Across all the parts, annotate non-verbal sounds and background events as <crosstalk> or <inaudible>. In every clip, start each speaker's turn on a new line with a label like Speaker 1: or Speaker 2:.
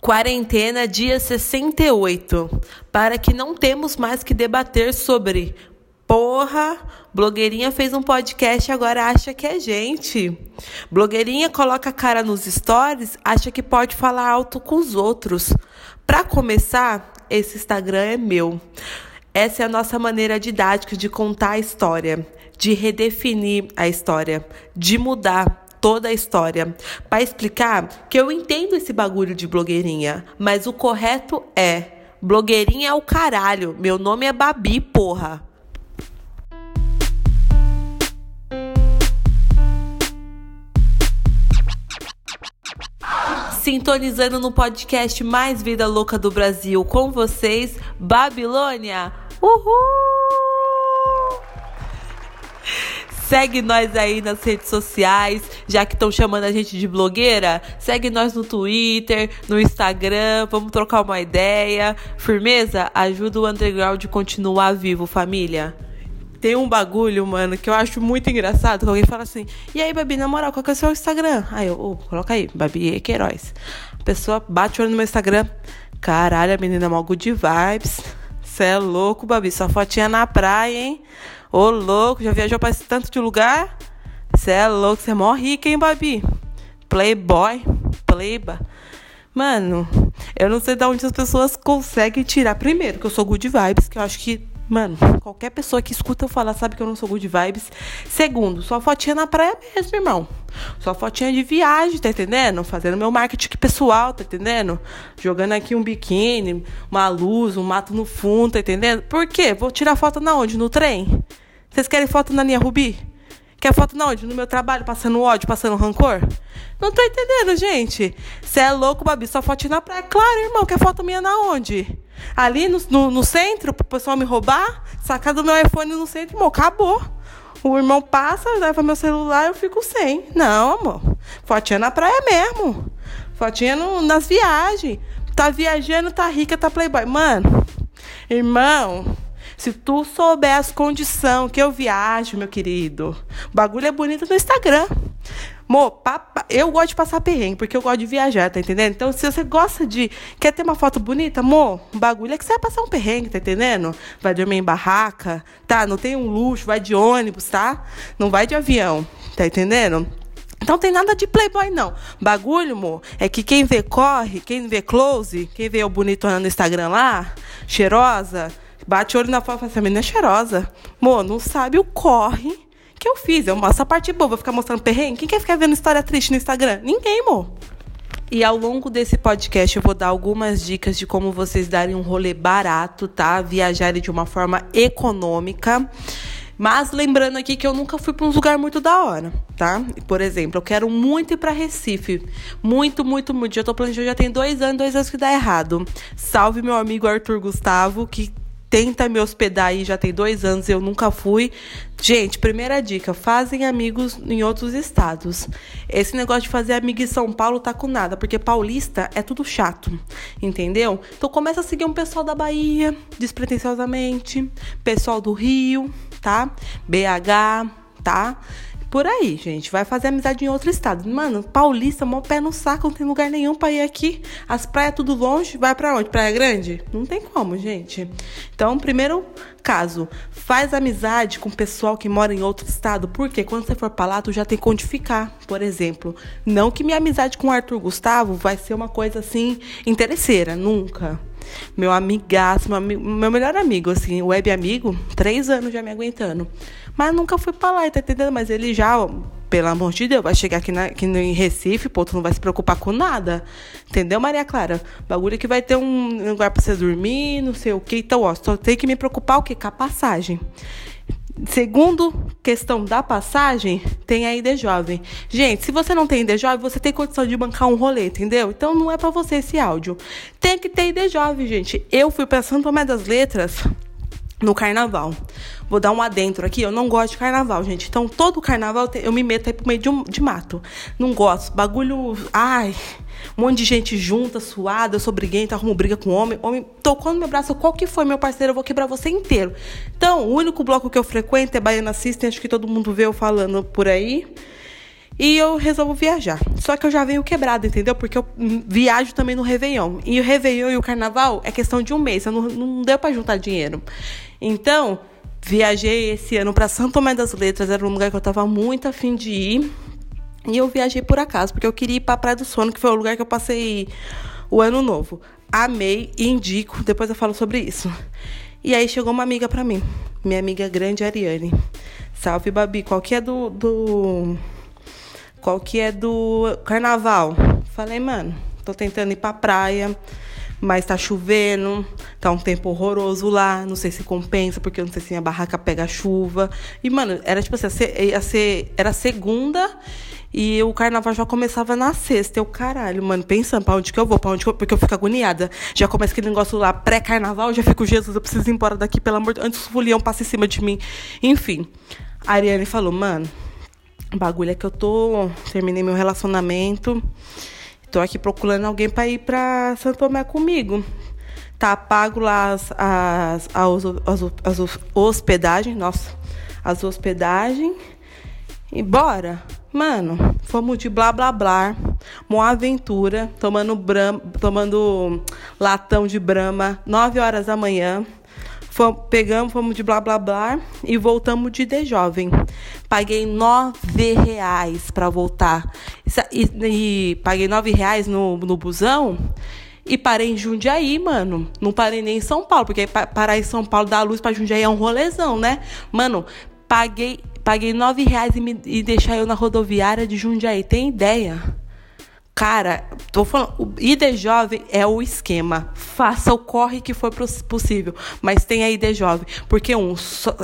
Speaker 1: Quarentena dia 68. Para que não temos mais que debater sobre. Porra, blogueirinha fez um podcast agora acha que é gente. Blogueirinha coloca a cara nos stories, acha que pode falar alto com os outros. Para começar, esse Instagram é meu. Essa é a nossa maneira didática de contar a história, de redefinir a história, de mudar toda a história para explicar que eu entendo esse bagulho de blogueirinha, mas o correto é blogueirinha é o caralho. Meu nome é Babi, porra. Sintonizando no podcast mais vida louca do Brasil com vocês, Babilônia. Uhul! Segue nós aí nas redes sociais, já que estão chamando a gente de blogueira. Segue nós no Twitter, no Instagram. Vamos trocar uma ideia. Firmeza? Ajuda o underground a continuar vivo, família. Tem um bagulho, mano, que eu acho muito engraçado. Que alguém fala assim: E aí, Babi, na moral, qual que é o seu Instagram? Aí eu, oh, coloca aí, Babi Queiroz. A pessoa bate o olho no meu Instagram. Caralho, a menina é mó good vibes. Cê é louco, Babi. Só fotinha na praia, hein? Ô, louco, já viajou pra esse tanto de lugar? Você é louco, você é mó rica, hein, Babi? Playboy, playba. Mano, eu não sei de onde as pessoas conseguem tirar. Primeiro, que eu sou good vibes, que eu acho que Mano, qualquer pessoa que escuta eu falar sabe que eu não sou good vibes. Segundo, sua fotinha na praia mesmo, irmão. Sua fotinha de viagem, tá entendendo? Fazendo meu marketing pessoal, tá entendendo? Jogando aqui um biquíni, uma luz, um mato no fundo, tá entendendo? Por quê? Vou tirar foto na onde? No trem? Vocês querem foto na linha Rubi? Quer foto na onde? No meu trabalho, passando ódio, passando rancor? Não tô entendendo, gente. Você é louco, Babi, só fotinha na praia. Claro, irmão, quer foto minha na onde? Ali no, no, no centro, pro pessoal me roubar, sacar do meu iPhone no centro, irmão, acabou. O irmão passa, leva meu celular eu fico sem. Não, amor. Fotinha na praia mesmo. Fotinha no, nas viagens. Tá viajando, tá rica, tá playboy. Mano, irmão, se tu souber as condições que eu viajo, meu querido, o bagulho é bonito no Instagram. Mo, papa, eu gosto de passar perrengue, porque eu gosto de viajar, tá entendendo? Então, se você gosta de. Quer ter uma foto bonita, mo, o bagulho é que você vai passar um perrengue, tá entendendo? Vai dormir em barraca, tá? Não tem um luxo, vai de ônibus, tá? Não vai de avião, tá entendendo? Então tem nada de playboy, não. Bagulho, mo, é que quem vê corre, quem vê close, quem vê o bonitona no Instagram lá, cheirosa, bate olho na foto e fala assim, a menina é cheirosa. Mo, não sabe o corre que eu fiz? Eu mostro a parte boa, vou ficar mostrando perrengue? Quem quer ficar vendo história triste no Instagram? Ninguém, amor. E ao longo desse podcast eu vou dar algumas dicas de como vocês darem um rolê barato, tá? Viajarem de uma forma econômica. Mas lembrando aqui que eu nunca fui para um lugar muito da hora, tá? Por exemplo, eu quero muito ir para Recife. Muito, muito, muito. Já tô planejando, já tem dois anos, dois anos que dá errado. Salve meu amigo Arthur Gustavo, que tenta me hospedar aí, já tem dois anos, eu nunca fui. Gente, primeira dica, fazem amigos em outros estados. Esse negócio de fazer amigo em São Paulo tá com nada, porque paulista é tudo chato, entendeu? Então começa a seguir um pessoal da Bahia, despretensiosamente, pessoal do Rio, tá? BH, tá? Por aí, gente. Vai fazer amizade em outro estado. Mano, paulista, mó pé no saco, não tem lugar nenhum pra ir aqui. As praias tudo longe, vai pra onde? Praia Grande? Não tem como, gente. Então, primeiro caso, faz amizade com o pessoal que mora em outro estado. Porque quando você for pra lá, tu já tem onde ficar, por exemplo. Não que minha amizade com o Arthur Gustavo vai ser uma coisa assim, interesseira. Nunca meu amigaço, meu, meu melhor amigo, assim, web amigo, três anos já me aguentando. Mas nunca fui pra lá, tá entendendo? Mas ele já, pelo amor de Deus, vai chegar aqui, na, aqui em Recife, pô, tu não vai se preocupar com nada. Entendeu, Maria Clara? Bagulho que vai ter um lugar pra você dormir, não sei o que. Então, ó, só tem que me preocupar o quê? Com a passagem. Segundo questão da passagem, tem a ID Jovem. Gente, se você não tem ID Jovem, você tem condição de bancar um rolê, entendeu? Então não é para você esse áudio. Tem que ter ID Jovem, gente. Eu fui para Santo Tomé das Letras no carnaval. Vou dar um adentro aqui, eu não gosto de carnaval, gente. Então, todo carnaval eu me meto aí pro meio de, um, de mato. Não gosto. Bagulho. Ai. Um monte de gente junta, suada, eu sou briguenta, arrumo briga com homem. Homem tocou no meu braço, qual que foi, meu parceiro? Eu vou quebrar você inteiro. Então, o único bloco que eu frequento é Baiana System, acho que todo mundo vê eu falando por aí. E eu resolvo viajar. Só que eu já venho quebrado, entendeu? Porque eu viajo também no Réveillon. E o Réveillon e o Carnaval é questão de um mês. Eu não, não deu para juntar dinheiro. Então, viajei esse ano para São Tomé das Letras. Era um lugar que eu tava muito afim de ir. E eu viajei por acaso, porque eu queria ir pra Praia do Sono, que foi o lugar que eu passei o ano novo. Amei e indico. Depois eu falo sobre isso. E aí chegou uma amiga para mim. Minha amiga grande, Ariane. Salve, Babi. Qual que é do... do qual que é do carnaval? Falei, mano, tô tentando ir pra praia, mas tá chovendo, tá um tempo horroroso lá, não sei se compensa, porque eu não sei se minha barraca pega chuva. E, mano, era tipo assim, ia ser, era segunda e o carnaval já começava na sexta. Eu, caralho, mano, pensando pra onde que eu vou, pra onde que eu... Porque eu fico agoniada. Já começa aquele negócio lá, pré-carnaval, já fico, Jesus, eu preciso ir embora daqui, pelo amor de Deus, antes o fulião passa em cima de mim. Enfim, a Ariane falou, mano, o bagulho é que eu tô. Terminei meu relacionamento. Tô aqui procurando alguém para ir pra Santo Tomé comigo. Tá pago lá as, as, as, as, as hospedagens. Nossa, as hospedagens. E bora. Mano, fomos de blá blá blá. Uma aventura. Tomando, bram, tomando latão de brama. 9 horas da manhã. Fomos, pegamos, fomos de blá blá blá e voltamos de de jovem. Paguei nove reais para voltar. E, e, paguei nove reais no, no busão. E parei em Jundiaí, mano. Não parei nem em São Paulo, porque parar em São Paulo dar luz pra Jundiaí é um rolezão, né? Mano, paguei, paguei nove reais e, me, e deixar eu na rodoviária de Jundiaí. Tem ideia? Cara, tô falando, o ID Jovem é o esquema. Faça o corre que for possível, mas tenha ID Jovem, porque um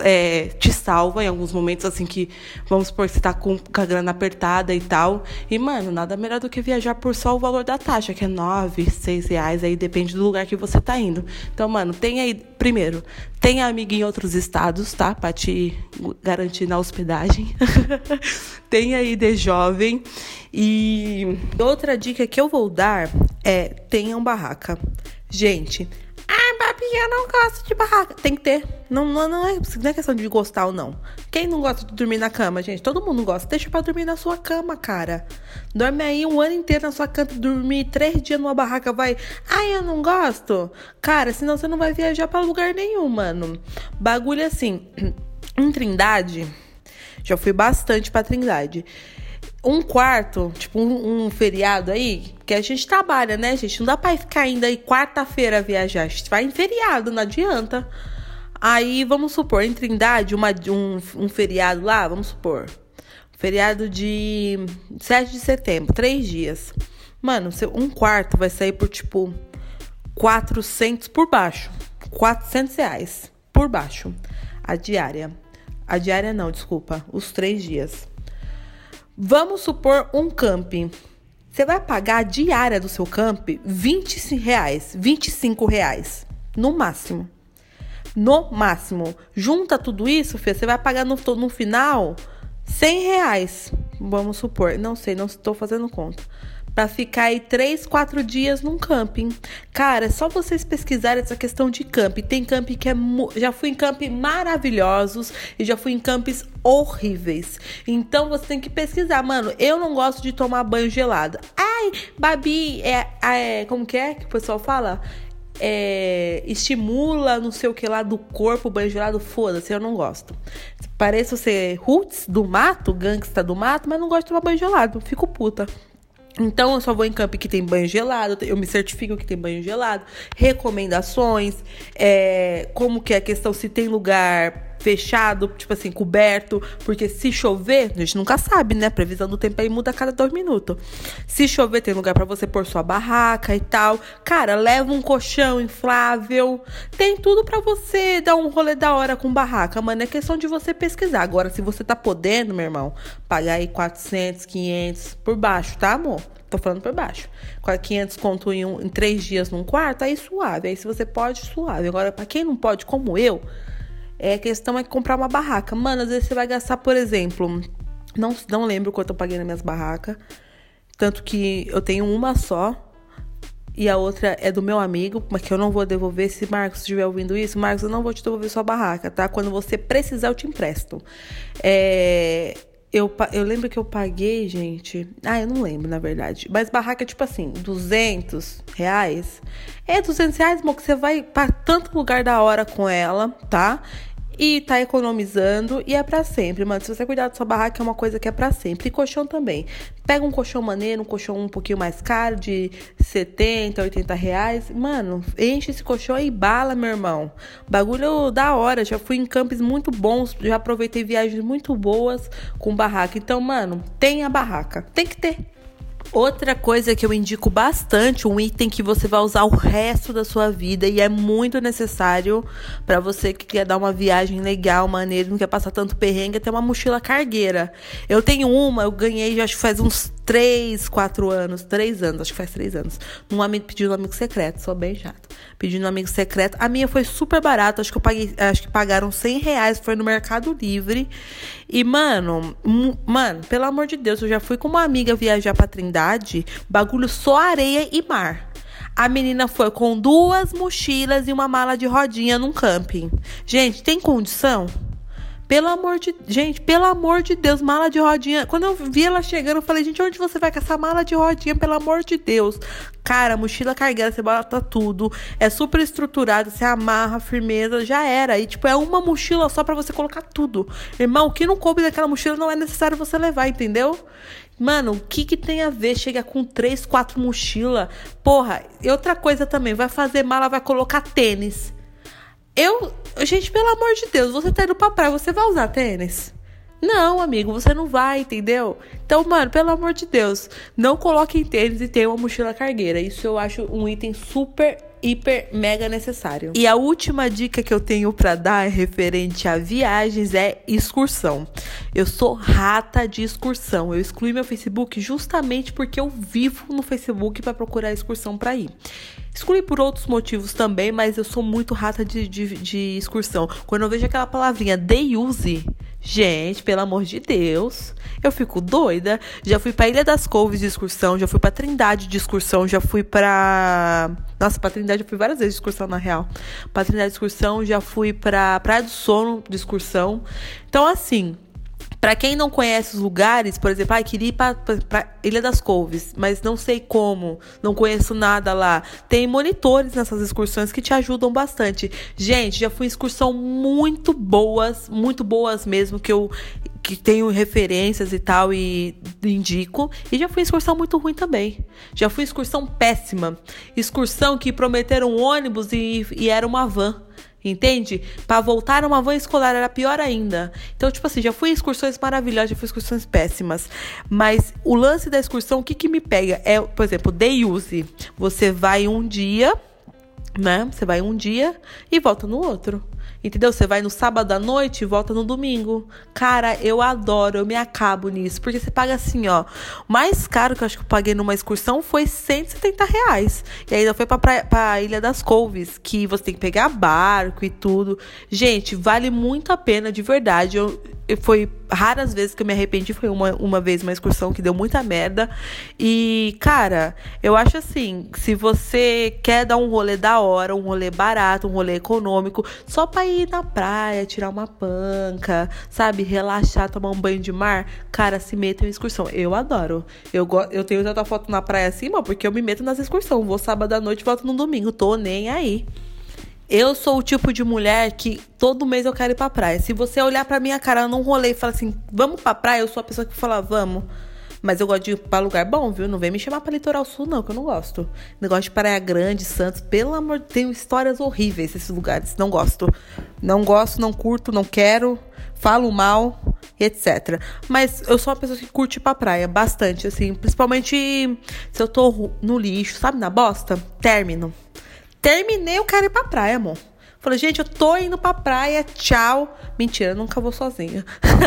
Speaker 1: é, te salva em alguns momentos assim que vamos supor que você tá com, com, a grana apertada e tal. E mano, nada melhor do que viajar por só o valor da taxa, que é nove, seis reais, aí depende do lugar que você tá indo. Então, mano, tenha aí primeiro, tenha amigo em outros estados, tá? Pra te garantir na hospedagem. <laughs> tenha ID Jovem e outra dica que eu vou dar é tenham barraca. Gente, ah, Babi, eu não gosto de barraca. Tem que ter. Não, não, não, é, não é questão de gostar ou não. Quem não gosta de dormir na cama, gente? Todo mundo gosta. Deixa pra dormir na sua cama, cara. Dorme aí um ano inteiro na sua cama, dormir três dias numa barraca, vai. Ai, eu não gosto. Cara, senão você não vai viajar para lugar nenhum, mano. Bagulho assim. <clears throat> Em Trindade, já fui bastante pra Trindade um quarto, tipo um, um, feriado aí, que a gente trabalha, né, gente? Não dá pra ficar ainda aí quarta-feira viajar. A gente vai em feriado, não adianta. Aí, vamos supor, em Trindade, uma, um, um feriado lá, vamos supor. Feriado de 7 de setembro, três dias. Mano, um quarto vai sair por tipo 400 por baixo. 400 reais por baixo. A diária. A diária não, desculpa. Os três dias. Vamos supor um camping. Você vai pagar a diária do seu camp 20 reais, 25 reais, no máximo. No máximo. Junta tudo isso, Fê, você vai pagar no, no final 100 reais. Vamos supor. Não sei, não estou fazendo conta para ficar aí três, quatro dias num camping. Cara, é só vocês pesquisarem essa questão de camping. Tem camping que é. Já fui em camping maravilhosos e já fui em campings horríveis. Então você tem que pesquisar. Mano, eu não gosto de tomar banho gelado. Ai, Babi, é, é como que é que o pessoal fala? É, estimula não sei o que lá do corpo, banho gelado, foda-se, eu não gosto. Pareço ser roots do mato, gangsta do mato, mas não gosto de tomar banho gelado, fico puta. Então eu só vou em campo que tem banho gelado, eu me certifico que tem banho gelado, recomendações, é, como que é a questão se tem lugar fechado, tipo assim, coberto, porque se chover, a gente nunca sabe, né? Previsão do tempo aí muda a cada dois minutos. Se chover, tem lugar para você pôr sua barraca e tal. Cara, leva um colchão inflável. Tem tudo para você dar um rolê da hora com barraca, mano. É questão de você pesquisar. Agora, se você tá podendo, meu irmão, pagar aí 400, 500 por baixo, tá, amor? Tô falando por baixo. 500 conto em, um, em três dias num quarto, aí suave. Aí se você pode, suave. Agora, para quem não pode, como eu, é, a questão é comprar uma barraca. Mano, às vezes você vai gastar, por exemplo, não, não lembro quanto eu paguei nas minhas barracas. Tanto que eu tenho uma só. E a outra é do meu amigo, mas que eu não vou devolver. Se Marcos estiver ouvindo isso, Marcos, eu não vou te devolver sua barraca, tá? Quando você precisar, eu te empresto. É, eu, eu lembro que eu paguei, gente. Ah, eu não lembro, na verdade. Mas barraca, tipo assim, 200 reais. É 200 reais, amor, que você vai para tanto lugar da hora com ela, tá? E tá economizando e é para sempre, mano. Se você cuidar da sua barraca, é uma coisa que é para sempre. E colchão também. Pega um colchão maneiro, um colchão um pouquinho mais caro, de 70, 80 reais. Mano, enche esse colchão e bala, meu irmão. Bagulho da hora. Já fui em campos muito bons, já aproveitei viagens muito boas com barraca. Então, mano, tem a barraca. Tem que ter. Outra coisa que eu indico bastante, um item que você vai usar o resto da sua vida e é muito necessário para você que quer dar uma viagem legal, maneira, não quer passar tanto perrengue, é ter uma mochila cargueira. Eu tenho uma, eu ganhei, acho que faz uns 3, 4 anos, 3 anos, acho que faz 3 anos. Um amigo pediu um amigo secreto, sou bem chato. Pedindo um amigo secreto. A minha foi super barata, acho que eu paguei, acho que pagaram 100 reais, foi no Mercado Livre. E, mano, mano, pelo amor de Deus, eu já fui com uma amiga viajar pra Trindade, bagulho só areia e mar. A menina foi com duas mochilas e uma mala de rodinha num camping. Gente, tem condição? Pelo amor de. Gente, pelo amor de Deus, mala de rodinha. Quando eu vi ela chegando, eu falei, gente, onde você vai com essa mala de rodinha? Pelo amor de Deus. Cara, mochila carregada, você bota tudo. É super estruturado, você amarra, firmeza, já era. E, tipo, é uma mochila só para você colocar tudo. Irmão, o que não coube daquela mochila não é necessário você levar, entendeu? Mano, o que que tem a ver chegar com três, quatro mochila? Porra, e outra coisa também, vai fazer mala, vai colocar tênis. Eu, gente, pelo amor de Deus, você tá indo pra praia, você vai usar tênis? Não, amigo, você não vai, entendeu? Então, mano, pelo amor de Deus, não coloque em tênis e tenha uma mochila cargueira. Isso eu acho um item super hiper mega necessário. E a última dica que eu tenho para dar referente a viagens é excursão. Eu sou rata de excursão. Eu excluí meu Facebook justamente porque eu vivo no Facebook para procurar excursão para ir. Excluí por outros motivos também, mas eu sou muito rata de, de, de excursão. Quando eu vejo aquela palavrinha de use, gente, pelo amor de Deus, eu fico doida. Já fui pra Ilha das Couves de excursão, já fui pra Trindade de excursão, já fui pra. Nossa, pra Trindade eu fui várias vezes de excursão, na real. Pra Trindade de excursão, já fui pra Praia do Sono de excursão. Então, assim, para quem não conhece os lugares, por exemplo, ah, queria ir para Ilha das Couves, mas não sei como, não conheço nada lá. Tem monitores nessas excursões que te ajudam bastante. Gente, já fui excursão muito boas, muito boas mesmo, que eu que tenho referências e tal e indico. E já fui excursão muito ruim também. Já fui excursão péssima. Excursão que prometeram ônibus e, e era uma van. Entende? Para voltar uma van escolar era pior ainda. Então, tipo assim, já fui em excursões maravilhosas, já fui em excursões péssimas. Mas o lance da excursão, o que que me pega? É, por exemplo, day use. Você vai um dia, né? Você vai um dia e volta no outro. Entendeu? Você vai no sábado à noite e volta no domingo. Cara, eu adoro, eu me acabo nisso. Porque você paga assim, ó. Mais caro que eu acho que eu paguei numa excursão foi 170 reais. E ainda foi pra, praia, pra Ilha das Couves, que você tem que pegar barco e tudo. Gente, vale muito a pena, de verdade. Eu, foi raras vezes que eu me arrependi. Foi uma, uma vez uma excursão que deu muita merda. E, cara, eu acho assim: se você quer dar um rolê da hora, um rolê barato, um rolê econômico, só pra ir na praia, tirar uma panca, sabe? Relaxar, tomar um banho de mar, cara, se meta em excursão. Eu adoro. Eu, eu tenho tanta foto na praia assim, porque eu me meto nas excursões. Vou sábado à noite e volto no domingo. Tô nem aí. Eu sou o tipo de mulher que todo mês eu quero ir pra praia. Se você olhar pra minha cara num rolê e falar assim, vamos pra praia, eu sou a pessoa que fala, vamos. Mas eu gosto de ir pra lugar bom, viu? Não vem me chamar pra litoral sul, não, que eu não gosto. Negócio de Praia Grande, Santos, pelo amor de Deus, histórias horríveis esses lugares. Não gosto. Não gosto, não curto, não quero, falo mal, etc. Mas eu sou uma pessoa que curte ir pra praia bastante, assim. Principalmente se eu tô no lixo, sabe, na bosta? Término. Terminei, eu quero ir pra praia, amor. Falei, gente, eu tô indo pra praia, tchau. Mentira, nunca vou sozinha.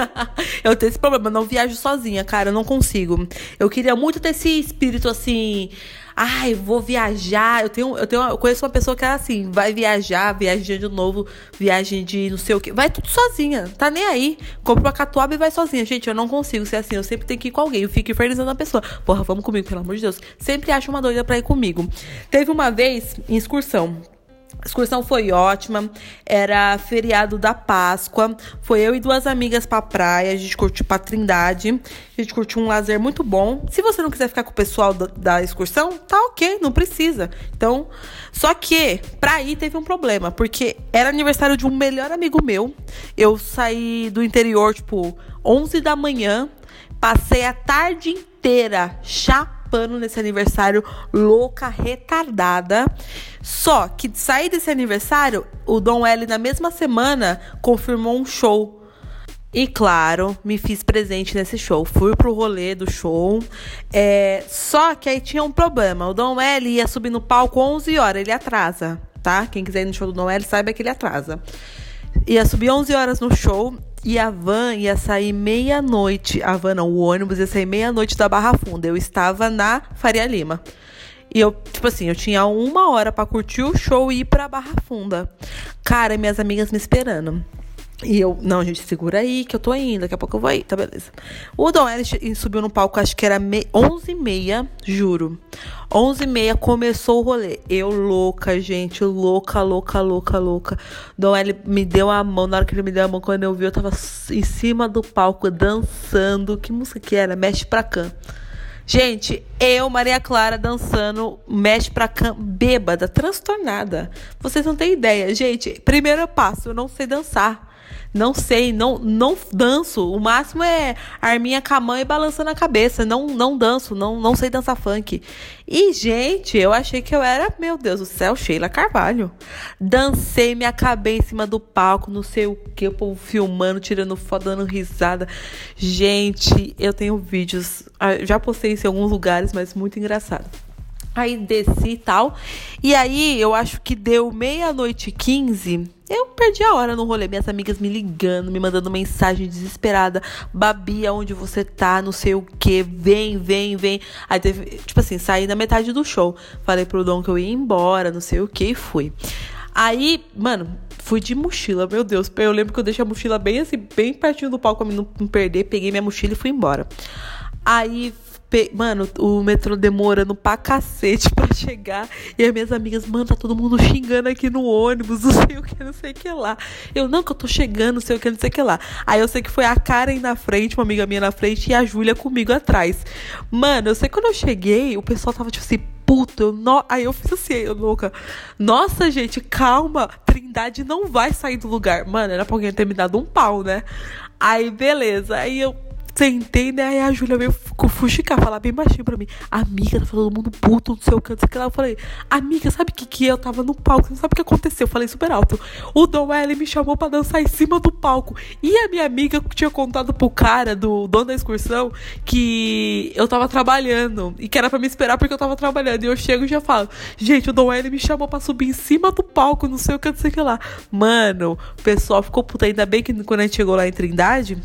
Speaker 1: <laughs> eu tenho esse problema, eu não viajo sozinha, cara, eu não consigo. Eu queria muito ter esse espírito assim. Ai, vou viajar. Eu tenho, eu tenho, eu conheço uma pessoa que é assim, vai viajar, viagem de novo, viagem de não sei o que, vai tudo sozinha, tá nem aí. Compra uma catuaba e vai sozinha. Gente, eu não consigo ser assim, eu sempre tenho que ir com alguém. Eu fico infernizando a pessoa. Porra, vamos comigo, pelo amor de Deus. Sempre acho uma doida pra ir comigo. Teve uma vez em excursão A excursão foi ótima, era feriado da Páscoa. Foi eu e duas amigas pra praia, a gente curtiu pra Trindade. A gente curtiu um lazer muito bom. Se você não quiser ficar com o pessoal da, da excursão, tá ok, não precisa. Então, só que pra ir teve um problema, porque era aniversário de um melhor amigo meu. Eu saí do interior, tipo, 11 da manhã, passei a tarde inteira chapando pano nesse aniversário, louca, retardada. Só que de sair desse aniversário, o Dom L na mesma semana confirmou um show. E claro, me fiz presente nesse show. Fui pro rolê do show. É, só que aí tinha um problema. O Dom L ia subir no palco 11 horas, ele atrasa, tá? Quem quiser ir no show do Dom L saiba que ele atrasa. Ia subir 11 horas no show e a van ia sair meia-noite. A van não, o ônibus ia sair meia-noite da Barra Funda. Eu estava na Faria Lima. E eu, tipo assim, eu tinha uma hora para curtir o show e ir pra Barra Funda. Cara, minhas amigas me esperando. E eu, não, gente, segura aí que eu tô indo, daqui a pouco eu vou aí, tá beleza. O Dom Ellis subiu no palco, acho que era 11h30, juro. 11h30 começou o rolê. Eu louca, gente, louca, louca, louca, louca. Dom L me deu a mão, na hora que ele me deu a mão, quando eu vi, eu tava em cima do palco dançando. Que música que era? Mexe pra cá. Gente, eu, Maria Clara, dançando, mexe pra cá, bêbada, transtornada. Vocês não têm ideia. Gente, primeiro passo, eu não sei dançar. Não sei, não não danço. O máximo é arminha com a mão e balançando a cabeça. Não não danço, não não sei dançar funk. E gente, eu achei que eu era, meu Deus do céu, Sheila Carvalho. Dancei, me acabei em cima do palco, não sei o que, o povo filmando, tirando foto, dando risada. Gente, eu tenho vídeos, ah, já postei isso em alguns lugares, mas muito engraçado. Aí desci e tal. E aí eu acho que deu meia-noite e 15 eu perdi a hora no rolê, minhas amigas me ligando, me mandando mensagem desesperada. Babi, aonde você tá? Não sei o que. Vem, vem, vem. Aí teve, tipo assim, saí na metade do show. Falei pro Dom que eu ia embora, não sei o que, e fui. Aí, mano, fui de mochila, meu Deus. Eu lembro que eu deixei a mochila bem assim, bem pertinho do palco pra mim não, não perder. Peguei minha mochila e fui embora. Aí Pe... Mano, o metrô demorando pra cacete pra chegar. E as minhas amigas, mano, tá todo mundo xingando aqui no ônibus, <laughs> não sei o que, não sei o que lá. Eu, não, que eu tô chegando, não sei o que, não sei o que lá. Aí eu sei que foi a Karen na frente, uma amiga minha na frente, e a Júlia comigo atrás. Mano, eu sei que quando eu cheguei, o pessoal tava tipo assim, puto. Eu no... Aí eu fiz assim, eu louca. Nossa, gente, calma. Trindade não vai sair do lugar. Mano, era pra alguém ter me dado um pau, né? Aí, beleza. Aí eu Sentei, né? Aí a Júlia veio fuxicar, falar bem baixinho pra mim. Amiga, tá todo mundo puto, não sei o que, não sei o que lá. Eu falei, amiga, sabe o que que? Eu tava no palco, não sabe o que aconteceu? Eu falei super alto. O Dom L me chamou pra dançar em cima do palco. E a minha amiga tinha contado pro cara, do dono da excursão, que eu tava trabalhando. E que era pra me esperar porque eu tava trabalhando. E eu chego e já falo, gente, o Dom L me chamou pra subir em cima do palco, não sei o que, não sei o que lá. Mano, o pessoal ficou puto. Ainda bem que quando a gente chegou lá em Trindade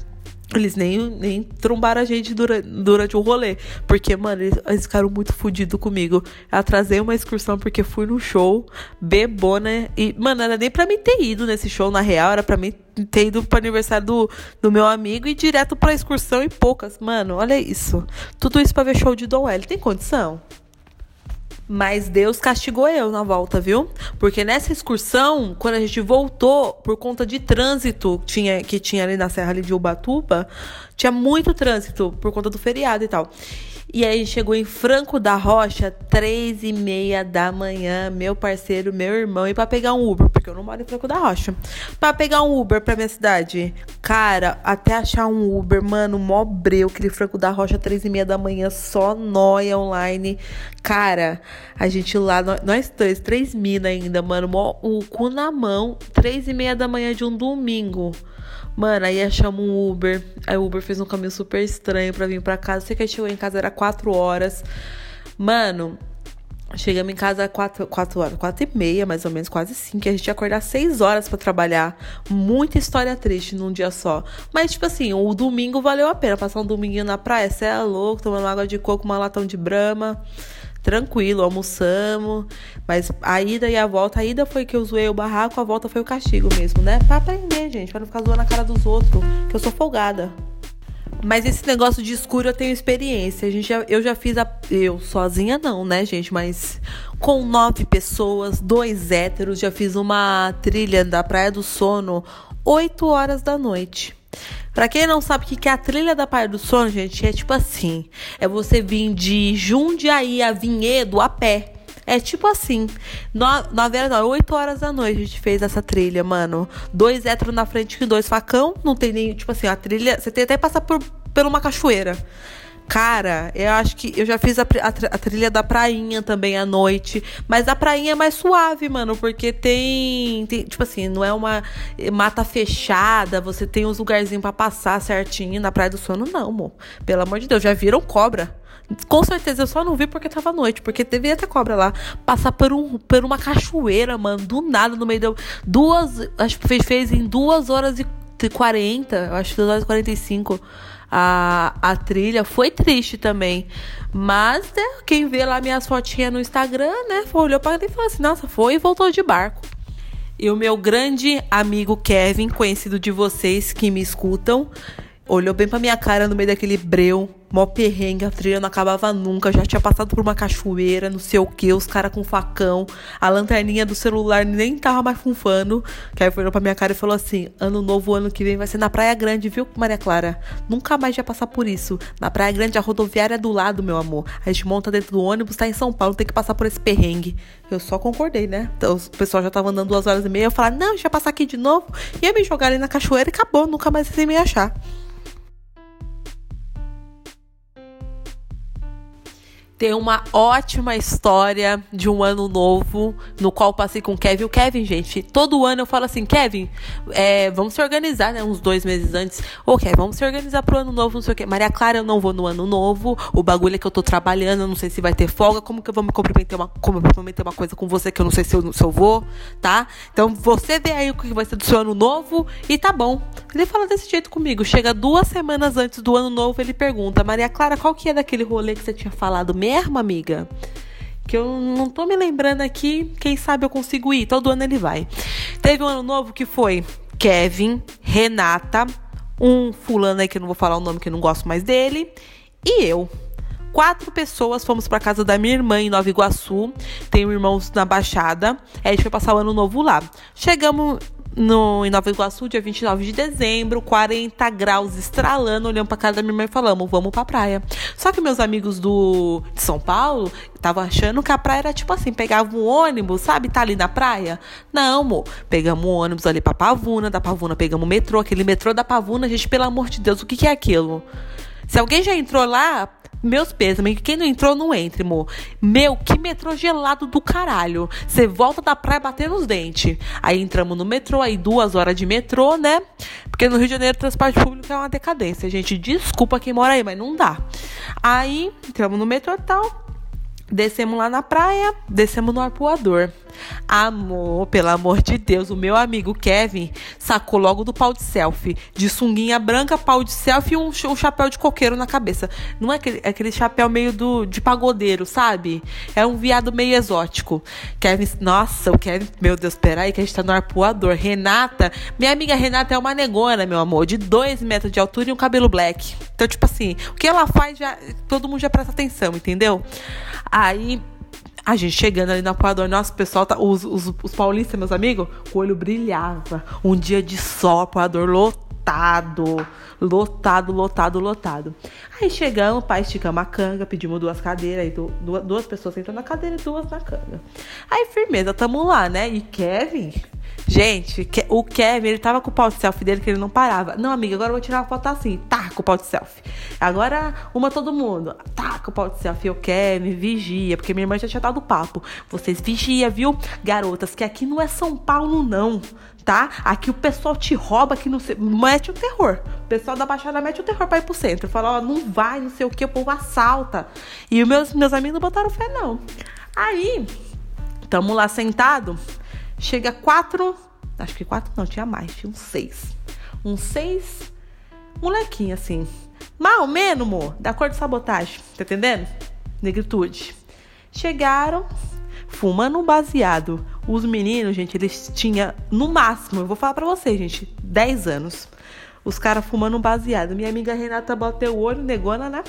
Speaker 1: eles nem, nem trombaram a gente durante, durante o rolê. Porque, mano, eles, eles ficaram muito fodidos comigo. Atrasei uma excursão porque fui no show, bebona. E, mano, era nem pra mim ter ido nesse show, na real. Era pra mim ter ido pro aniversário do, do meu amigo e direto pra excursão e poucas. Mano, olha isso. Tudo isso pra ver show de Dom L. Tem condição? Mas Deus castigou eu na volta, viu? Porque nessa excursão, quando a gente voltou, por conta de trânsito tinha, que tinha ali na Serra ali de Ubatuba, tinha muito trânsito por conta do feriado e tal. E aí chegou em Franco da Rocha, três e meia da manhã, meu parceiro, meu irmão, e para pegar um Uber, porque eu não moro em Franco da Rocha. Para pegar um Uber pra minha cidade, cara, até achar um Uber, mano, mó breu, aquele Franco da Rocha, três e meia da manhã, só nóia online. Cara, a gente lá, nós dois, três mina ainda, mano, mó, o cu na mão, três e meia da manhã de um domingo. Mano, aí achamos um Uber. Aí o Uber fez um caminho super estranho para vir para casa. Sei que a gente chegou em casa, era 4 horas. Mano, chegamos em casa 4, 4 horas, 4 e meia, mais ou menos, quase 5. A gente ia acordar 6 horas para trabalhar. Muita história triste num dia só. Mas, tipo assim, o domingo valeu a pena. Passar um dominguinho na praia, cê é louco, tomando água de coco, uma latão de brama tranquilo, almoçamos. Mas a ida e a volta, a ida foi que eu zoei o barraco, a volta foi o castigo mesmo, né? Pra aprender, gente, pra não ficar zoando a cara dos outros, que eu sou folgada. Mas esse negócio de escuro eu tenho experiência. A gente já, eu já fiz a. Eu sozinha não, né, gente? Mas com nove pessoas, dois héteros, já fiz uma trilha da Praia do Sono, 8 horas da noite. Pra quem não sabe o que é a trilha da Praia do Sono, gente, é tipo assim: é você vir de Jundiaí a Vinhedo a pé. É tipo assim, na verdade, 8 horas da noite a gente fez essa trilha, mano. Dois héteros na frente e dois facão. Não tem nem, tipo assim, a trilha. Você tem até que passar por, por uma cachoeira. Cara, eu acho que eu já fiz a, a, a, trilha da prainha também à noite. Mas a prainha é mais suave, mano, porque tem, tem. tipo assim, não é uma mata fechada, você tem uns lugarzinhos para passar certinho. Na Praia do Sono, não, amor. Pelo amor de Deus, já viram cobra? Com certeza eu só não vi porque tava à noite, porque devia ter cobra lá. Passar por, um, por uma cachoeira, mano, do nada, no meio de duas. Acho que fez, fez em duas horas e 40, acho que duas horas e 45 a, a trilha. Foi triste também. Mas, né, quem vê lá minhas fotinhas no Instagram, né, olhou para ele e falou assim: nossa, foi e voltou de barco. E o meu grande amigo Kevin, conhecido de vocês que me escutam, olhou bem pra minha cara no meio daquele breu Mó perrengue, a trilha não acabava nunca. Já tinha passado por uma cachoeira, não sei o que, os caras com facão. A lanterninha do celular nem tava mais funfando. Que aí foi pra minha cara e falou assim: Ano novo, ano que vem vai ser na Praia Grande, viu, Maria Clara? Nunca mais ia passar por isso. Na Praia Grande, a rodoviária é do lado, meu amor. A gente monta dentro do ônibus, tá em São Paulo, tem que passar por esse perrengue. Eu só concordei, né? Então, o pessoal já tava andando duas horas e meia. Eu falei: Não, já passar aqui de novo. Ia me jogar ali na cachoeira e acabou. Nunca mais ia me achar. Tem uma ótima história de um ano novo, no qual passei com o Kevin. O Kevin, gente, todo ano eu falo assim, Kevin, é, vamos se organizar, né? Uns dois meses antes. Ô, Kevin, vamos se organizar pro ano novo, não sei o quê. Maria Clara, eu não vou no ano novo. O bagulho é que eu tô trabalhando, eu não sei se vai ter folga. Como que eu vou me comprometer uma, comprometer uma coisa com você que eu não sei se eu, se eu vou, tá? Então você vê aí o que vai ser do seu ano novo e tá bom. Ele fala desse jeito comigo. Chega duas semanas antes do ano novo, ele pergunta, Maria Clara, qual que é daquele rolê que você tinha falado mesmo? Mesmo, amiga? Que eu não tô me lembrando aqui, quem sabe eu consigo ir. Todo ano ele vai. Teve um ano novo que foi Kevin, Renata, um fulano aí que eu não vou falar o nome que eu não gosto mais dele, e eu. Quatro pessoas fomos para casa da minha irmã em Nova Iguaçu. Tenho irmãos na Baixada. Aí a gente foi passar o ano novo lá. Chegamos no, em Nova Iguaçu, dia 29 de dezembro, 40 graus estralando, olhando pra casa da minha irmã e falamos, vamos pra praia. Só que meus amigos do, de São Paulo estavam achando que a praia era tipo assim, pegava um ônibus, sabe, tá ali na praia? Não, amor, pegamos um ônibus ali pra Pavuna, da Pavuna pegamos o metrô, aquele metrô da Pavuna, gente, pelo amor de Deus, o que, que é aquilo? Se alguém já entrou lá, meus pêsames. Quem não entrou, não entre, amor. Meu, que metrô gelado do caralho. Você volta da praia batendo os dentes. Aí entramos no metrô, aí duas horas de metrô, né? Porque no Rio de Janeiro, transporte público é uma decadência. Gente, desculpa quem mora aí, mas não dá. Aí entramos no metrô e tal. Descemos lá na praia, descemos no arpoador. Amor, pelo amor de Deus, o meu amigo Kevin sacou logo do pau de selfie. De sunguinha branca, pau de selfie e um, um chapéu de coqueiro na cabeça. Não é aquele, é aquele chapéu meio do, de pagodeiro, sabe? É um viado meio exótico. Kevin, nossa, o Kevin, meu Deus, peraí, que a gente tá no arpoador. Renata, minha amiga Renata é uma negona, meu amor, de dois metros de altura e um cabelo black. Então, tipo assim, o que ela faz, já, todo mundo já presta atenção, entendeu? Aí a gente chegando ali no Apoiador, nossa, o pessoal, tá, os, os, os paulistas, meus amigos, o olho brilhava. Um dia de sol, Apoiador lotado, lotado, lotado, lotado. Aí chegamos, pai, esticamos a canga, pedimos duas cadeiras, aí duas, duas pessoas sentando na cadeira e duas na canga. Aí, firmeza, tamo lá, né? E Kevin, Gente, o Kevin, ele tava com o pau de selfie dele que ele não parava. Não, amiga, agora eu vou tirar uma foto assim. Tá, com o pau de selfie. Agora, uma todo mundo. Tá, com o pau de selfie. O Kevin, vigia. Porque minha irmã já tinha dado papo. Vocês vigia, viu? Garotas, que aqui não é São Paulo, não. Tá? Aqui o pessoal te rouba, aqui não. Mete o terror. O pessoal da Baixada mete o terror pra ir pro centro. Fala, ó, não vai, não sei o que, o povo assalta. E os meus, meus amigos não botaram fé, não. Aí, tamo lá sentado. Chega quatro, acho que quatro não, tinha mais, tinha uns seis. Uns seis molequinhos assim. Mal menos, amor, da cor de sabotagem, tá entendendo? Negritude. Chegaram, fumando um baseado. Os meninos, gente, eles tinham, no máximo, eu vou falar pra vocês, gente, 10 anos. Os caras fumando um baseado. Minha amiga Renata bateu o olho, negona, né?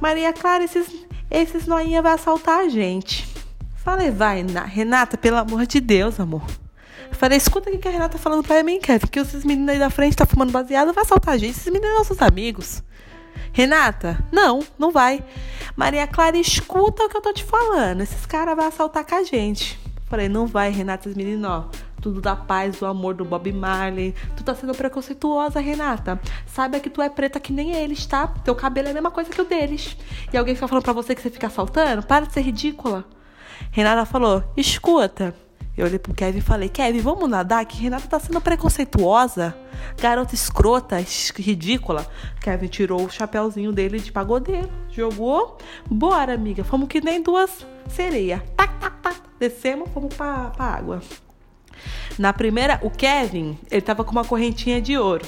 Speaker 1: Maria Clara, esses, esses noinha vai assaltar a gente. Falei, vai, Renata, pelo amor de Deus, amor. Falei, escuta o que a Renata tá falando pra mim, Kevin, que esses meninos aí da frente tá fumando baseado, vai assaltar a gente. Esses meninos são nossos amigos. Renata, não, não vai. Maria Clara, escuta o que eu tô te falando. Esses caras vão assaltar com a gente. Falei, não vai, Renata, esses meninos, ó. Tudo da paz, do amor do Bob Marley. Tu tá sendo preconceituosa, Renata. Saiba que tu é preta que nem eles, tá? Teu cabelo é a mesma coisa que o deles. E alguém fica falando pra você que você fica assaltando? Para de ser ridícula. Renata falou, escuta. Eu olhei pro Kevin e falei, Kevin, vamos nadar? Que Renata tá sendo preconceituosa. Garota escrota, ridícula. Kevin tirou o chapéuzinho dele de pagodeiro, jogou. Bora, amiga. Fomos que nem duas sereias. Tac, tac, tac. Descemos, fomos pra, pra água. Na primeira, o Kevin, ele tava com uma correntinha de ouro.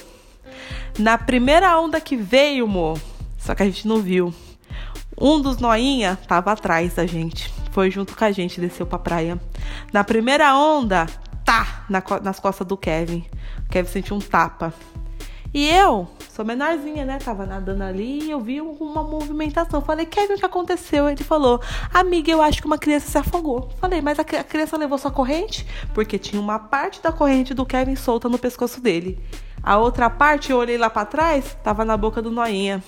Speaker 1: Na primeira onda que veio, mo, só que a gente não viu. Um dos noinha tava atrás da gente. Foi junto com a gente, desceu pra praia. Na primeira onda, tá, na, nas costas do Kevin. O Kevin sentiu um tapa. E eu, sou menorzinha, né? Tava nadando ali e eu vi uma movimentação. Falei, Kevin, o que aconteceu? Ele falou, amiga, eu acho que uma criança se afogou. Falei, mas a criança levou sua corrente? Porque tinha uma parte da corrente do Kevin solta no pescoço dele. A outra parte, eu olhei lá para trás, tava na boca do Noinha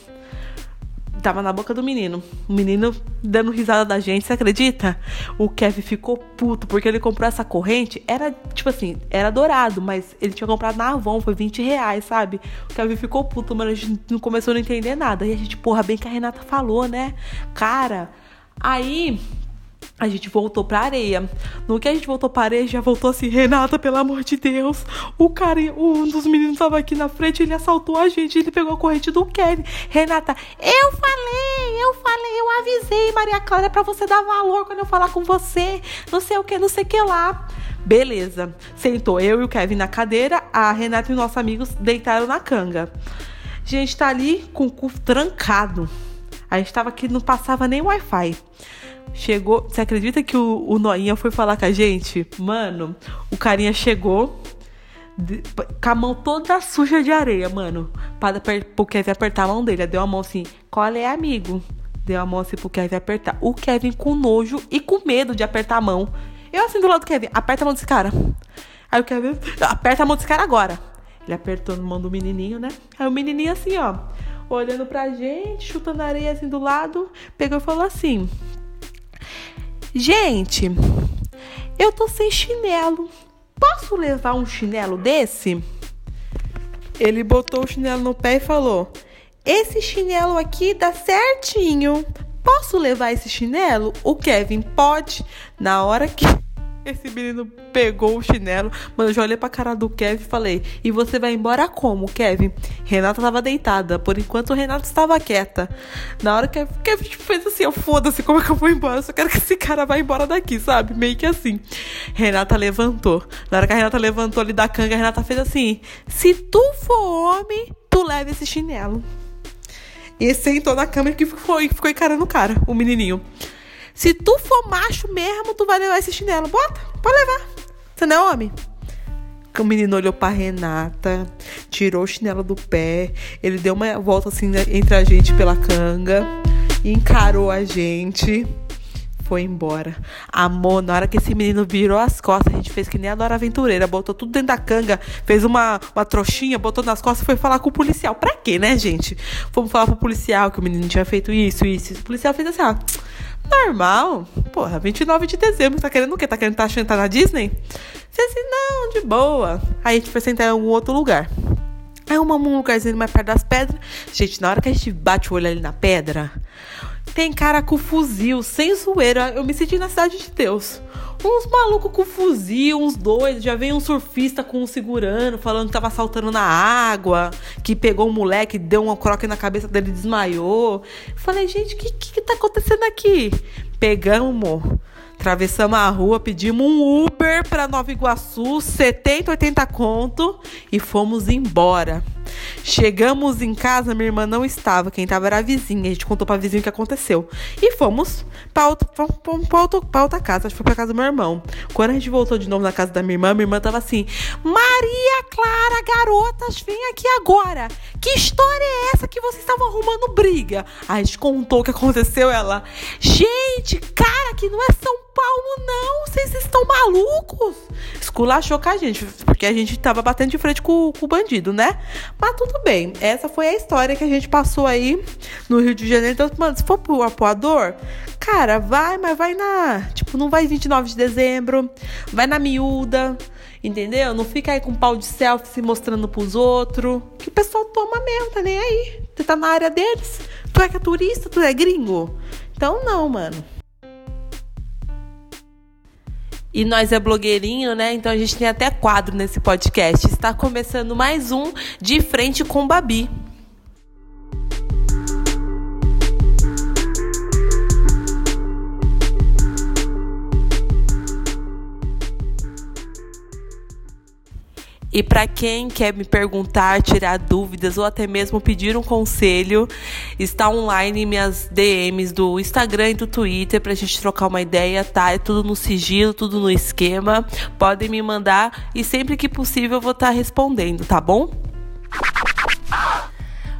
Speaker 1: tava na boca do menino. O menino dando risada da gente, você acredita? O Kevin ficou puto porque ele comprou essa corrente. Era, tipo assim, era dourado, mas ele tinha comprado na Avon, foi 20 reais, sabe? O Kevin ficou puto, mano. A gente não começou a não entender nada. E a gente, porra, bem que a Renata falou, né? Cara. Aí a gente voltou pra areia. No que a gente voltou pra areia, já voltou assim, Renata, pelo amor de Deus. O cara, um dos meninos tava aqui na frente, ele assaltou a gente, ele pegou a corrente do Kevin. Renata, eu falei, eu falei, eu avisei, Maria Clara, pra você dar valor quando eu falar com você. Não sei o que, não sei o que lá. Beleza. Sentou eu e o Kevin na cadeira, a Renata e os nossos amigos deitaram na canga. A gente tá ali com o cu trancado. A gente tava aqui, não passava nem Wi-Fi. Chegou. Você acredita que o, o Noinha foi falar com a gente? Mano, o carinha chegou. De, com a mão toda suja de areia, mano. Para pro Kevin apertar a mão dele. Deu a mão assim, qual é, amigo? Deu a mão assim pro Kevin apertar. O Kevin com nojo e com medo de apertar a mão. Eu assim do lado do Kevin, aperta a mão desse cara. Aí o Kevin, aperta a mão desse cara agora. Ele apertou na mão do menininho, né? Aí o menininho assim, ó, olhando pra gente, chutando areia assim do lado, pegou e falou assim: Gente, eu tô sem chinelo. Posso levar um chinelo desse? Ele botou o chinelo no pé e falou: Esse chinelo aqui dá certinho. Posso levar esse chinelo? O Kevin pode. Na hora que esse menino pegou o chinelo, mano, eu já olhei pra cara do Kevin e falei: E você vai embora como, Kevin? Renata tava deitada, por enquanto Renata estava quieta. Na hora que o Kevin tipo, fez assim: Eu foda-se, como é que eu vou embora? Eu só quero que esse cara vá embora daqui, sabe? Meio que assim. Renata levantou. Na hora que a Renata levantou ali da canga, a Renata fez assim: Se tu for homem, tu leva esse chinelo. E sentou na cama e ficou, ficou encarando o cara, o menininho. Se tu for macho mesmo, tu vai levar esse chinelo. Bota, pode levar. Você não é homem? O menino olhou pra Renata, tirou o chinelo do pé, ele deu uma volta assim entre a gente pela canga, encarou a gente, foi embora. Amor, na hora que esse menino virou as costas, a gente fez que nem a Dora Aventureira, botou tudo dentro da canga, fez uma, uma trouxinha, botou nas costas e foi falar com o policial. Pra quê, né, gente? Fomos falar pro policial que o menino tinha feito isso, isso. O policial fez assim, ó. Normal. Porra, 29 de dezembro. Tá querendo o quê? Tá querendo tá achando tá na Disney? Falei assim, não, de boa. Aí a gente foi sentar em algum outro lugar. Aí um, um lugarzinho mais perto das pedras. Gente, na hora que a gente bate o olho ali na pedra, tem cara com fuzil, sem zoeira. Eu me senti na cidade de Deus. Uns malucos com fuzil, uns dois. Já veio um surfista com um segurando, falando que tava saltando na água, que pegou um moleque, deu uma croque na cabeça dele desmaiou. Falei, gente, o que, que, que tá acontecendo aqui? Pegamos Atravessamos a rua, pedimos um Uber para Nova Iguaçu, 70, 80 conto e fomos embora. Chegamos em casa, minha irmã não estava, quem estava era a vizinha. A gente contou para a vizinha o que aconteceu. E fomos para outra, outra, casa, acho que foi para casa do meu irmão. Quando a gente voltou de novo na casa da minha irmã, minha irmã tava assim: Maria Clara, garotas, vem aqui agora. Que história é essa que vocês estavam arrumando briga? A gente contou o que aconteceu. Ela, gente, cara, que não é São Paulo, não. Vocês estão malucos? Esculachou com a gente, porque a gente tava batendo de frente com, com o bandido, né? Mas tudo bem. Essa foi a história que a gente passou aí no Rio de Janeiro. Então, mano, se for pro apoador, cara, vai, mas vai na. Tipo, não vai 29 de dezembro, vai na miúda. Entendeu? Não fica aí com pau de selfie se mostrando pros outros. Que o pessoal toma mesmo, tá nem aí. Você tá na área deles. Tu é que é turista, tu é gringo. Então não, mano. E nós é blogueirinho, né? Então a gente tem até quadro nesse podcast. Está começando mais um De Frente com Babi. E para quem quer me perguntar, tirar dúvidas ou até mesmo pedir um conselho, está online minhas DMs do Instagram e do Twitter para a gente trocar uma ideia, tá? É tudo no sigilo, tudo no esquema. Podem me mandar e sempre que possível eu vou estar tá respondendo, tá bom?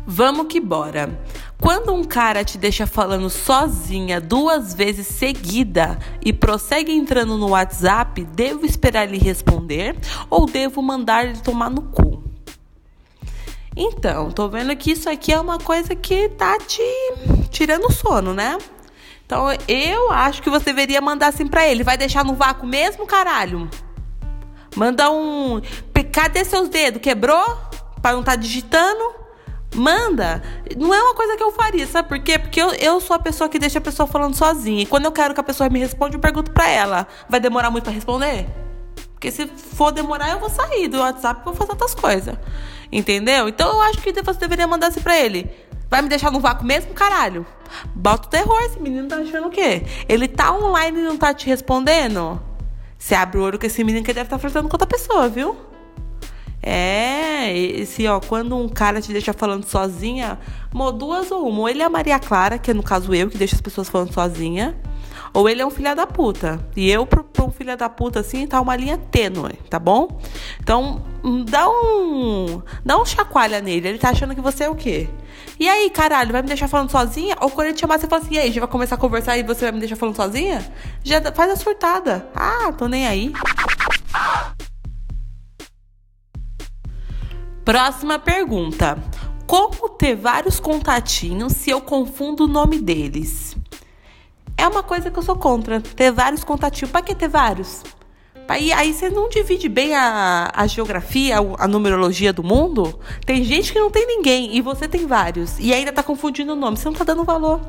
Speaker 1: Vamos que bora. Quando um cara te deixa falando sozinha duas vezes seguida e prossegue entrando no WhatsApp, devo esperar ele responder ou devo mandar ele tomar no cu? Então, tô vendo que isso aqui é uma coisa que tá te tirando sono, né? Então, eu acho que você deveria mandar assim pra ele. Vai deixar no vácuo mesmo, caralho? Manda um. Cadê seus dedos? Quebrou? Pra não tá digitando? Manda. Não é uma coisa que eu faria, sabe por quê? Porque eu, eu sou a pessoa que deixa a pessoa falando sozinha. E quando eu quero que a pessoa me responda, eu pergunto pra ela: vai demorar muito pra responder? Porque se for demorar, eu vou sair do WhatsApp e vou fazer outras coisas. Entendeu? Então eu acho que você deveria mandar assim pra ele. Vai me deixar no vácuo mesmo, caralho? Bota o terror, esse menino tá achando o quê? Ele tá online e não tá te respondendo? Você abre o olho com esse menino que deve estar tá flertando com outra pessoa, viu? É, esse, ó, quando um cara te deixa falando sozinha, mo, duas ou uma. Ou ele é a Maria Clara, que é no caso eu, que deixa as pessoas falando sozinha. Ou ele é um filho da puta. E eu, pra um filho da puta, assim, tá uma linha tênue, tá bom? Então, hum, dá um. Dá um chacoalha nele. Ele tá achando que você é o quê? E aí, caralho, vai me deixar falando sozinha? Ou quando ele te chamar, você fala assim, e aí, gente vai começar a conversar e você vai me deixar falando sozinha? Já faz a surtada. Ah, tô nem aí. Próxima pergunta. Como ter vários contatinhos se eu confundo o nome deles? É uma coisa que eu sou contra. Ter vários contatinhos. Pra que ter vários? Aí, aí você não divide bem a, a geografia, a, numerologia do mundo. Tem gente que não tem ninguém e você tem vários. E ainda tá confundindo o nome. Você não tá dando valor.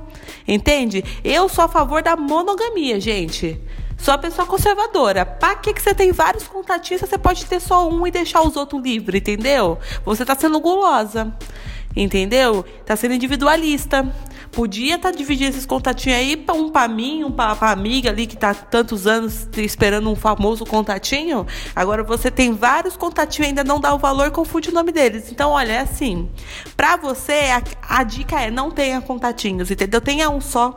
Speaker 1: Entende? Eu sou a favor da monogamia, gente. Sou a pessoa conservadora. Pra que, que você tem vários contatinhos você pode ter só um e deixar os outros livres, entendeu? Você tá sendo gulosa. Entendeu? Tá sendo individualista. Podia estar tá dividindo esses contatinhos aí, um para mim, um para a amiga ali que está tantos anos esperando um famoso contatinho. Agora você tem vários contatinhos ainda não dá o valor, confunde o nome deles. Então, olha, é assim. Para você, a, a, dica é não tenha contatinhos, entendeu? Tenha um só.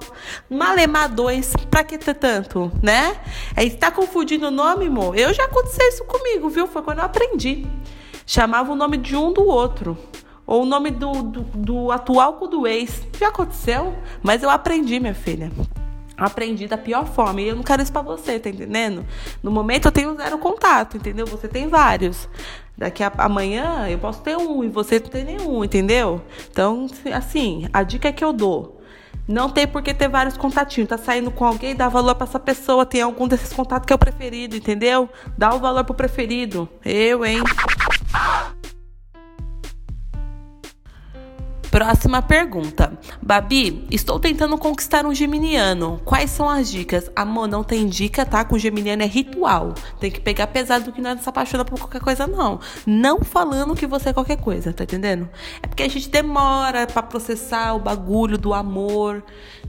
Speaker 1: Malemar dois, para que ter tanto, né? Aí está confundindo o nome, amor? Eu já aconteceu isso comigo, viu? Foi quando eu aprendi. Chamava o nome de um do outro. Ou o nome do, do, do atual com do ex. Já aconteceu? Mas eu aprendi, minha filha aprendi da pior forma. E eu não quero isso pra você, tá entendendo? No momento eu tenho zero contato, entendeu? Você tem vários. Daqui a amanhã eu posso ter um e você não tem nenhum, entendeu? Então, assim, a dica que eu dou. Não tem por que ter vários contatinhos. Tá saindo com alguém, dá valor para essa pessoa. Tem algum desses contatos que é o preferido, entendeu? Dá o valor pro preferido. Eu, hein? Próxima pergunta. Babi, estou tentando conquistar um geminiano. Quais são as dicas? Amor, não tem dica, tá? Com geminiano é ritual. Tem que pegar pesado do que não é se apaixona por qualquer coisa, não. Não falando que você é qualquer coisa, tá entendendo? É porque a gente demora para processar o bagulho do amor.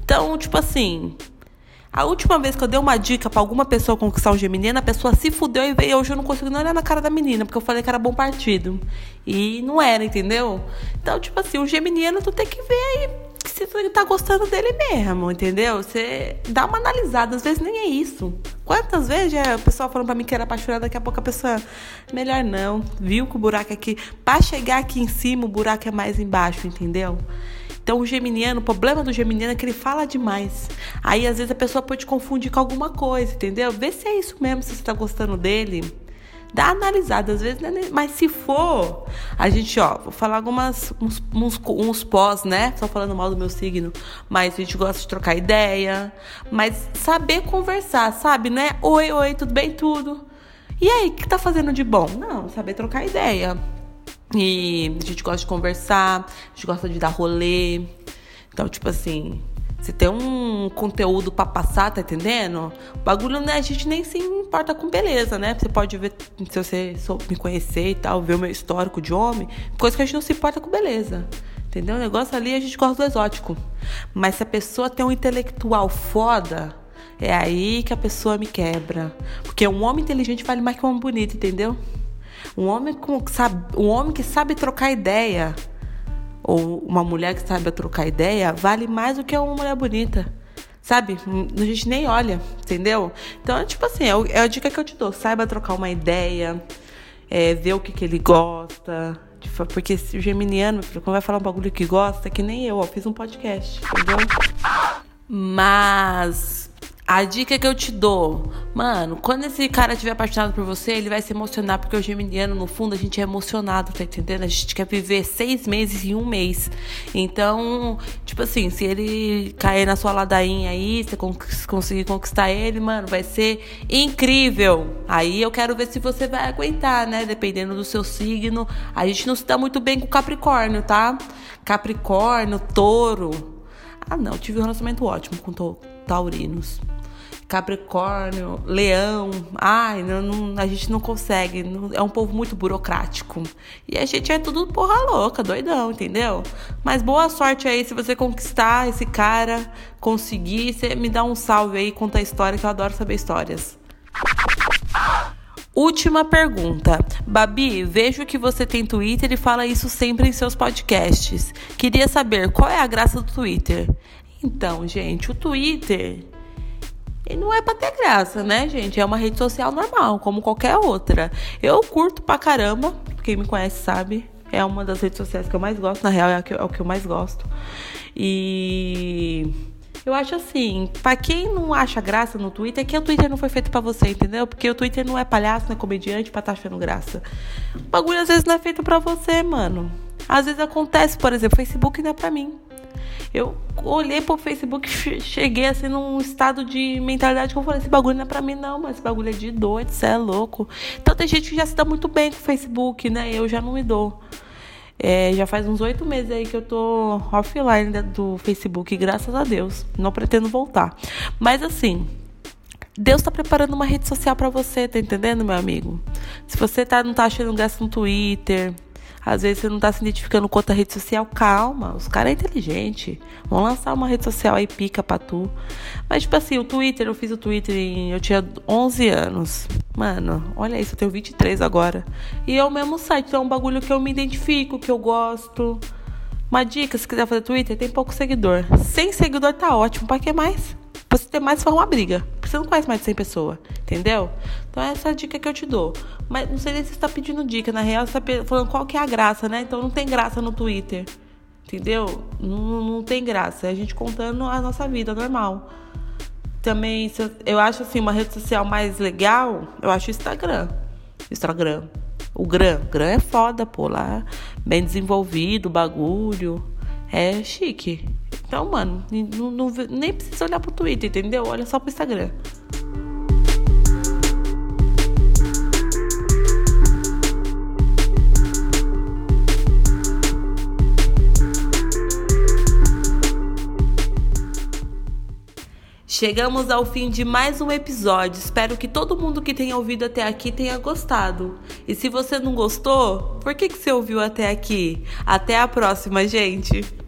Speaker 1: Então, tipo assim, a última vez que eu dei uma dica para alguma pessoa conquistar um geminiano, a pessoa se fudeu e veio. Hoje eu não consigo nem olhar na cara da menina, porque eu falei que era bom partido. E não era, entendeu? Então, tipo assim, o geminiano tu tem que ver aí se você tá gostando dele mesmo, entendeu? Você dá uma analisada, às vezes nem é isso. Quantas vezes a pessoa falando pra mim que era apaixonada, daqui a pouco a pessoa, melhor não, viu que o buraco é aqui, pra chegar aqui em cima, o buraco é mais embaixo, entendeu? Então o geminiano, o problema do geminiano é que ele fala demais. Aí às vezes a pessoa pode confundir com alguma coisa, entendeu? Vê se é isso mesmo, se você tá gostando dele dá analisada, às vezes, né? mas se for, a gente, ó, vou falar algumas, uns, uns, uns pós, né? Só falando mal do meu signo, mas a gente gosta de trocar ideia, mas saber conversar, sabe, né? Oi, oi, tudo bem? Tudo. E aí, o que tá fazendo de bom? Não, saber trocar ideia. E a gente gosta de conversar, a gente gosta de dar rolê. Então, tipo assim, você tem um conteúdo para passar, tá entendendo? O bagulho, né? A gente nem se importa com beleza, né? Você pode ver, se você me conhecer e tal, ver o meu histórico de homem, coisa que a gente não se importa com beleza. Entendeu? O negócio ali a gente gosta do exótico. Mas se a pessoa tem um intelectual foda, é aí que a pessoa me quebra. Porque um homem inteligente vale mais que um homem bonito, entendeu? Um homem, com, sabe, um homem que sabe trocar ideia ou uma mulher que sabe trocar ideia vale mais do que uma mulher bonita. Sabe? A gente nem olha, entendeu? Então, tipo assim, é, é a dica que eu te dou. Saiba trocar uma ideia, é, ver o que, que ele gosta. Porque o geminiano, quando vai falar um bagulho que gosta, que nem eu, ó, fiz um podcast, entendeu? Mas a dica que eu te dou, mano, quando esse cara estiver apaixonado por você, ele vai se emocionar, porque o geminiano, no fundo, a gente é emocionado, tá entendendo? A gente quer viver seis meses em um mês. Então, tipo assim, se ele cair na sua ladainha aí, você conseguir conquistar ele, mano, vai ser incrível. Aí eu quero ver se você vai aguentar, né? Dependendo do seu signo. A gente não se dá muito bem com Capricórnio, tá? Capricórnio, touro. Ah, não, tive um relacionamento ótimo com taurinos. Capricórnio, Leão. Ai, não, não, a gente não consegue. Não, é um povo muito burocrático. E a gente é tudo porra louca, doidão, entendeu? Mas boa sorte aí se você conquistar esse cara, conseguir. Você me dá um salve aí, conta a história, que eu adoro saber histórias. Última pergunta. Babi, vejo que você tem Twitter e fala isso sempre em seus podcasts. Queria saber qual é a graça do Twitter. Então, gente, o Twitter e não é pra ter graça, né, gente? É uma rede social normal, como qualquer outra. Eu curto pra caramba, quem me conhece sabe. É uma das redes sociais que eu mais gosto, na real é, que, é o que eu mais gosto. E eu acho assim, para quem não acha graça no Twitter, é que o Twitter não foi feito para você, entendeu? Porque o Twitter não é palhaço, não é comediante pra estar tá achando graça. O bagulho às vezes não é feito para você, mano. Às vezes acontece, por exemplo, Facebook não é pra mim. Eu olhei pro Facebook, <laughs> cheguei assim num estado de mentalidade que eu falei: esse bagulho não é pra mim, não, mas esse bagulho é de doido, você é louco. Então tem gente que já se dá muito bem com o Facebook, né? Eu já não me dou. É, já faz uns oito meses aí que eu tô offline do Facebook, graças a Deus. Não pretendo voltar. Mas assim, Deus tá preparando uma rede social para você, tá entendendo, meu amigo? Se você tá, não tá achando graça no Twitter, às vezes você não tá se identificando com outra rede social, calma, os caras é inteligente. Vão lançar uma rede social aí pica pra tu. Mas, tipo assim, o Twitter, eu fiz o Twitter em. Eu tinha 11 anos. Mano, olha isso, eu tenho 23 agora. E é o mesmo site, então é um bagulho que eu me identifico, que eu gosto. Uma dica, se quiser fazer Twitter, tem pouco seguidor. Sem seguidor tá ótimo, pra que mais? Você ter mais, for uma briga. Você não conhece mais de 100 pessoas, entendeu? Então essa é a dica que eu te dou. Mas não sei nem se você está pedindo dica, na real você está falando qual que é a graça, né? Então não tem graça no Twitter, entendeu? Não, não tem graça. É a gente contando a nossa vida normal. Também, eu acho assim, uma rede social mais legal, eu acho o Instagram. Instagram. O Gram. Gram é foda, pô. Lá, bem desenvolvido, bagulho. É chique. Então, mano, não, não, nem precisa olhar pro Twitter, entendeu? Olha só pro Instagram. Chegamos ao fim de mais um episódio. Espero que todo mundo que tenha ouvido até aqui tenha gostado. E se você não gostou, por que, que você ouviu até aqui? Até a próxima, gente!